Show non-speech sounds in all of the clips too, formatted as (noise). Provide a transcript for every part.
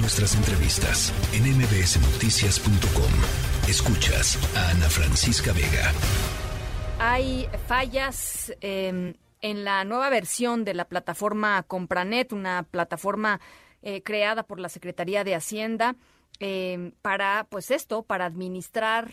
Nuestras entrevistas en mbsnoticias.com. Escuchas a Ana Francisca Vega. Hay fallas em, en la nueva versión de la plataforma Compranet, una plataforma eh, creada por la Secretaría de Hacienda. Em, para pues esto para administrar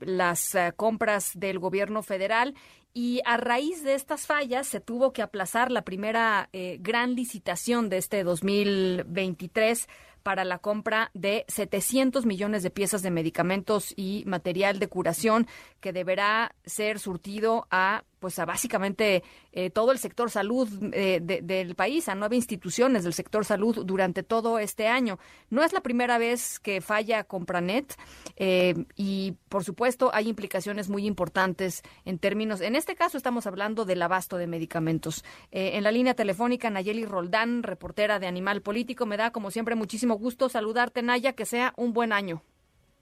las eh, compras del gobierno federal y a raíz de estas fallas se tuvo que aplazar la primera eh, gran licitación de este 2023 para la compra de 700 millones de piezas de medicamentos y material de curación que deberá ser surtido a pues a básicamente eh, todo el sector salud eh, del país, a nueve instituciones del sector salud durante todo este año. No es la primera vez que falla Compranet eh, y, por supuesto, hay implicaciones muy importantes en términos, en este caso estamos hablando del abasto de medicamentos. en la línea telefónica, Nayeli Roldán, reportera de Animal Político, me da como siempre muchísimo gusto saludarte, Naya, que sea un buen año.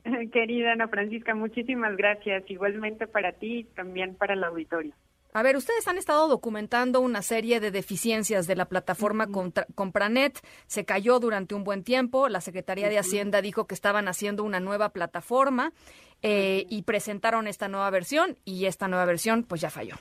(laughs) Querida Ana Francisca, muchísimas gracias. Igualmente para ti y también para el auditorio. A ver, ustedes han estado documentando una serie de deficiencias de la plataforma Compranet. Se cayó durante un buen tiempo. La Secretaría de Hacienda dijo que estaban haciendo una nueva plataforma eh, y presentaron esta nueva versión y esta nueva versión pues ya falló.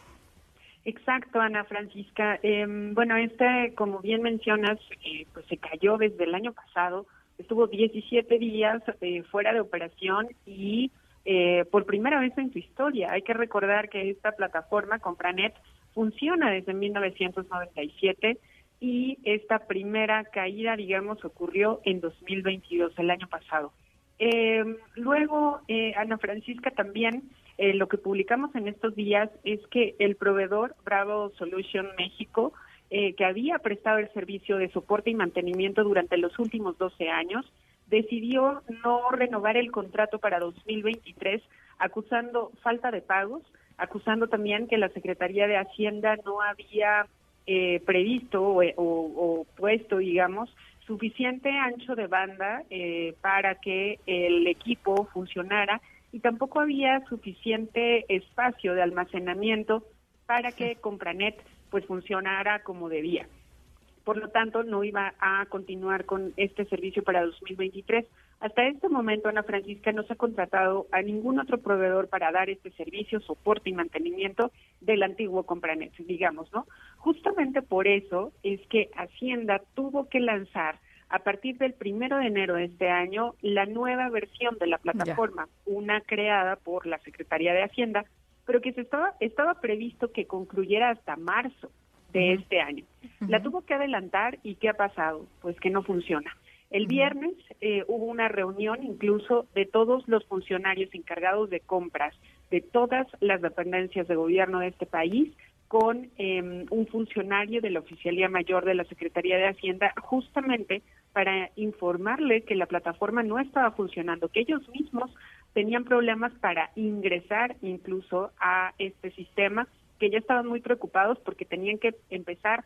Exacto, Ana Francisca. Em, bueno, este, como bien mencionas, eh, pues se cayó desde el año pasado. Estuvo 17 días eh, fuera de operación y eh, por primera vez en su historia. Hay que recordar que esta plataforma, Compranet, funciona desde 1997 y esta primera caída, digamos, ocurrió en 2022, el año pasado. Eh, luego, eh, Ana Francisca, también lo que publicamos en estos días es que el proveedor Bravo Solution México, que había prestado el servicio de soporte y mantenimiento durante los últimos 12 años, decidió no renovar el contrato para 2023 acusando falta de pagos, acusando también que la Secretaría de Hacienda no había eh, previsto o, puesto, digamos, suficiente ancho de banda eh, para que el equipo funcionara y tampoco había suficiente espacio de almacenamiento para que Compranet pues funcionara como debía por lo tanto no iba a continuar con este servicio para 2023. Hasta este momento, Ana Francisca no se ha contratado a ningún otro proveedor para dar este servicio, soporte y mantenimiento del antiguo Compranet, digamos, ¿no? Justamente por eso es que Hacienda tuvo que lanzar a partir del primero de enero de este año la nueva versión de la plataforma, una creada por la Secretaría de Hacienda, pero que se estaba, estaba previsto que concluyera hasta marzo de este año. La tuvo que adelantar y ¿qué ha pasado? Pues que no funciona. El viernes eh, hubo una reunión incluso de todos los funcionarios encargados de compras de todas las dependencias de gobierno de este país con em, un funcionario de la Oficialía Mayor de la Secretaría de Hacienda justamente para informarle que la plataforma no estaba funcionando, que ellos mismos tenían problemas para ingresar incluso a este sistema que ya estaban muy preocupados porque tenían que empezar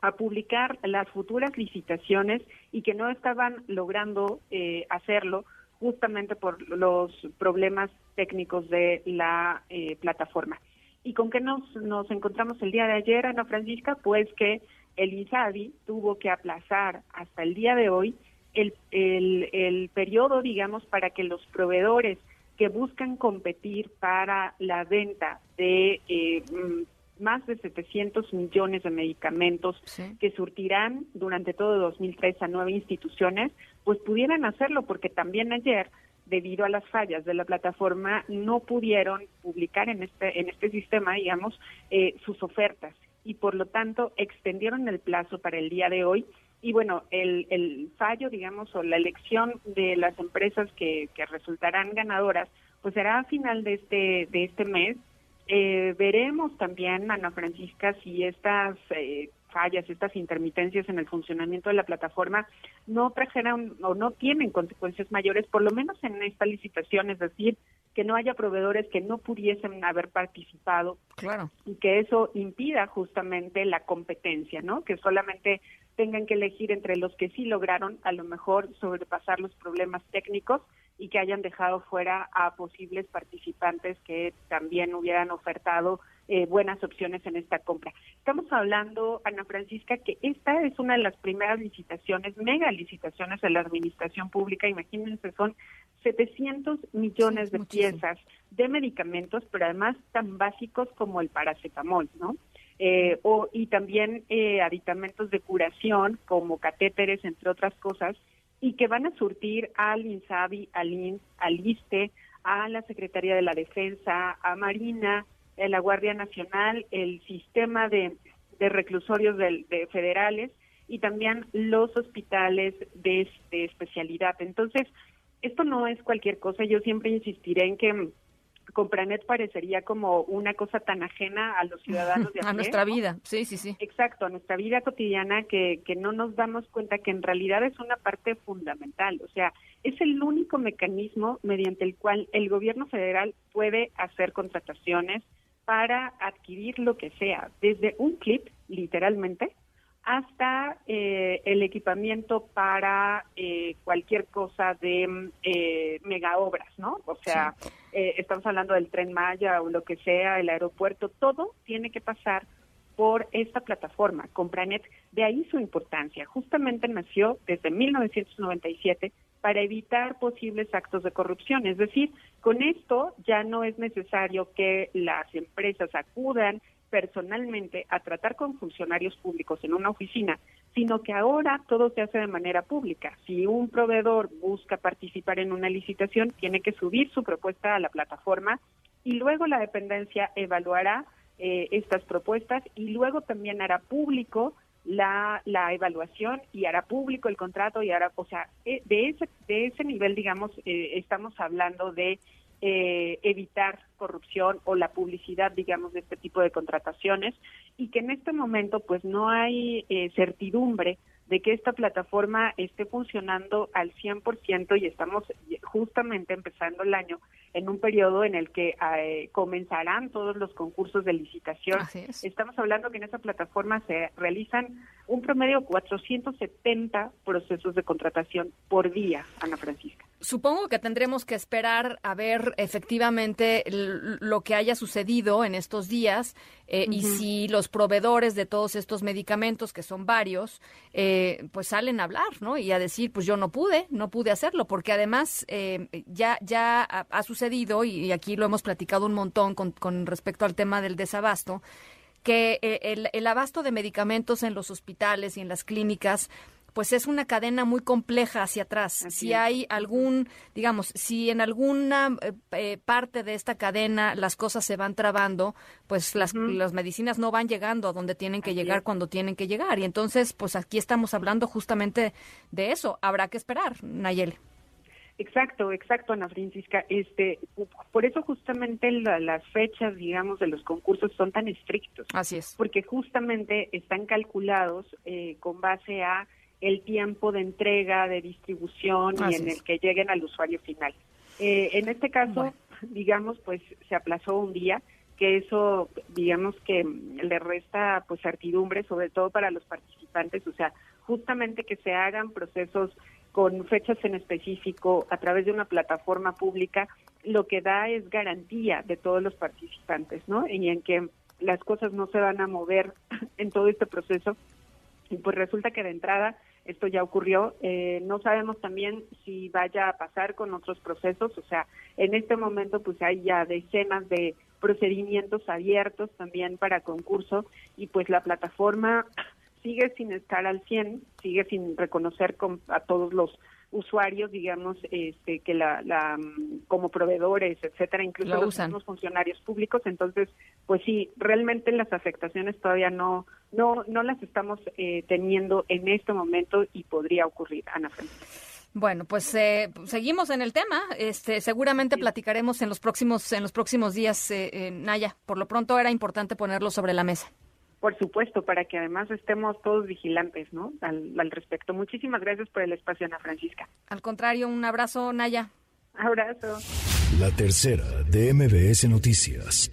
a publicar las futuras licitaciones y que no estaban logrando eh, hacerlo justamente por los problemas técnicos de la eh, plataforma. ¿Y con qué nos, nos encontramos el día de ayer, Ana Francisca? Pues que el INSABI tuvo que aplazar hasta el día de hoy el, el, el periodo, digamos, para que los proveedores que buscan competir para la venta de eh, mm, más de 700 millones de medicamentos que surtirán durante todo 2003 a nueve instituciones, pues pudieran hacerlo porque también ayer debido a las fallas de la plataforma no pudieron publicar en este en este sistema digamos eh, sus ofertas y por lo tanto extendieron el plazo para el día de hoy y bueno, el, el fallo, digamos, o la elección de las empresas que, que resultarán ganadoras, pues será a final de este, de este mes. Eh, veremos también, Ana Francisca, si estas eh, fallas, estas intermitencias en el funcionamiento de la plataforma no trajeran o no tienen consecuencias mayores, por lo menos en esta licitación, es decir, que no haya proveedores que no pudiesen haber participado claro. y que eso impida justamente la competencia, ¿no? Que solamente tengan que elegir entre los que sí lograron a lo mejor sobrepasar los problemas técnicos y que hayan dejado fuera a posibles participantes que también hubieran ofertado eh, buenas opciones en esta compra. Estamos hablando, Ana Francisca, que esta es una de las primeras licitaciones, mega licitaciones de la administración pública. Imagínense, son 700 millones de piezas de medicamentos, pero además tan básicos como el paracetamol, ¿no? Eh, o, y también eh, aditamentos de curación como catéteres, entre otras cosas, y que van a surtir al INSABI, al INS, al ISTE, a la Secretaría de la Defensa, a Marina, la Guardia Nacional, el sistema de, reclusorios de, federales y también los hospitales de, especialidad. Entonces, esto no es cualquier cosa. Yo siempre insistiré en que Compranet parecería como una cosa tan ajena a los (laughs) ciudadanos de a, a nuestra vida, sí, sí, sí. Exacto, a nuestra vida cotidiana que, que no nos damos cuenta que en realidad es una parte fundamental. O sea, es el único mecanismo mediante el cual el gobierno federal puede hacer contrataciones, para adquirir lo que sea, desde un clip, literalmente, hasta eh, el equipamiento para eh, cualquier cosa de eh, mega obras, ¿no? O sea, eh, estamos hablando del tren Maya o lo que sea, el aeropuerto, todo tiene que pasar por esta plataforma, Compranet. De ahí su importancia. Justamente nació desde 1997 para evitar posibles actos de corrupción. Es decir, con esto ya no es necesario que las empresas acudan personalmente a tratar con funcionarios públicos en una oficina, sino que ahora todo se hace de manera pública. Si un proveedor busca participar en una licitación, tiene que subir su propuesta a la plataforma y luego la dependencia evaluará eh, estas propuestas y luego también hará público la, la evaluación y hará público el contrato y hará, o sea, eh, de ese, de ese nivel, digamos, eh, estamos hablando de eh, evitar corrupción o la publicidad, digamos, de este tipo de contrataciones y que en este momento pues no hay certidumbre de que esta plataforma esté funcionando al 100% y estamos justamente empezando el año en un periodo en el que eh, comenzarán todos los concursos de licitación. Estamos hablando que en esa plataforma se realizan un promedio de 470 procesos de contratación por día, Ana Francisca. Supongo que tendremos que esperar a ver efectivamente lo que haya sucedido en estos días eh, y si los proveedores de todos estos medicamentos, que son varios, eh, pues salen a hablar, ¿no? Y a decir, pues yo no pude, no pude hacerlo, porque además eh, ya, ya ha, sucedido, y, aquí lo hemos platicado un montón con, con respecto al tema del desabasto, que el, el, abasto de medicamentos en los hospitales y en las clínicas pues es una cadena muy compleja hacia atrás. si hay algún, digamos, si en alguna eh, eh, parte de esta cadena las cosas se van trabando, pues las, las medicinas no van llegando a donde tienen que llegar cuando tienen que llegar. Y entonces, pues aquí estamos hablando justamente de eso. Habrá que esperar, Nayeli. Exacto, exacto, Ana Francisca. Este, por eso justamente las fechas, digamos, de los concursos son tan estrictos. Así es. Porque justamente están calculados eh, con base a el tiempo de entrega, de distribución y en el que lleguen al usuario final. Eh, en este caso, (laughs) digamos, pues se aplazó un día, que eso, digamos que le resta pues certidumbre, sobre todo para los participantes, o sea, justamente que se hagan procesos con fechas en específico a través de una plataforma pública, lo que da es garantía de todos los participantes, ¿no? Y en que las cosas no se van a mover (laughs) en todo este proceso. Y pues resulta que de entrada esto ya ocurrió. Eh, no sabemos también si vaya a pasar con otros procesos, o sea, en este momento pues hay ya decenas de procedimientos abiertos también para concurso y pues la plataforma sigue sin estar al 100, sigue sin reconocer a todos los usuarios, digamos, este, que la, la, como proveedores, etcétera, incluso los mismos funcionarios públicos. Entonces, pues sí, realmente las afectaciones todavía no, no, no las estamos eh, teniendo en este momento y podría ocurrir, Ana Francisca. Bueno, pues eh, seguimos en el tema. Este, seguramente platicaremos en los próximos en los próximos días, eh, Naya. Por lo pronto era importante ponerlo sobre la mesa. Por supuesto, para que además estemos todos vigilantes, ¿no? Al, al respecto. Muchísimas gracias por el espacio, Ana Francisca. Al contrario, un abrazo, Naya. Abrazo. La tercera de MBS Noticias.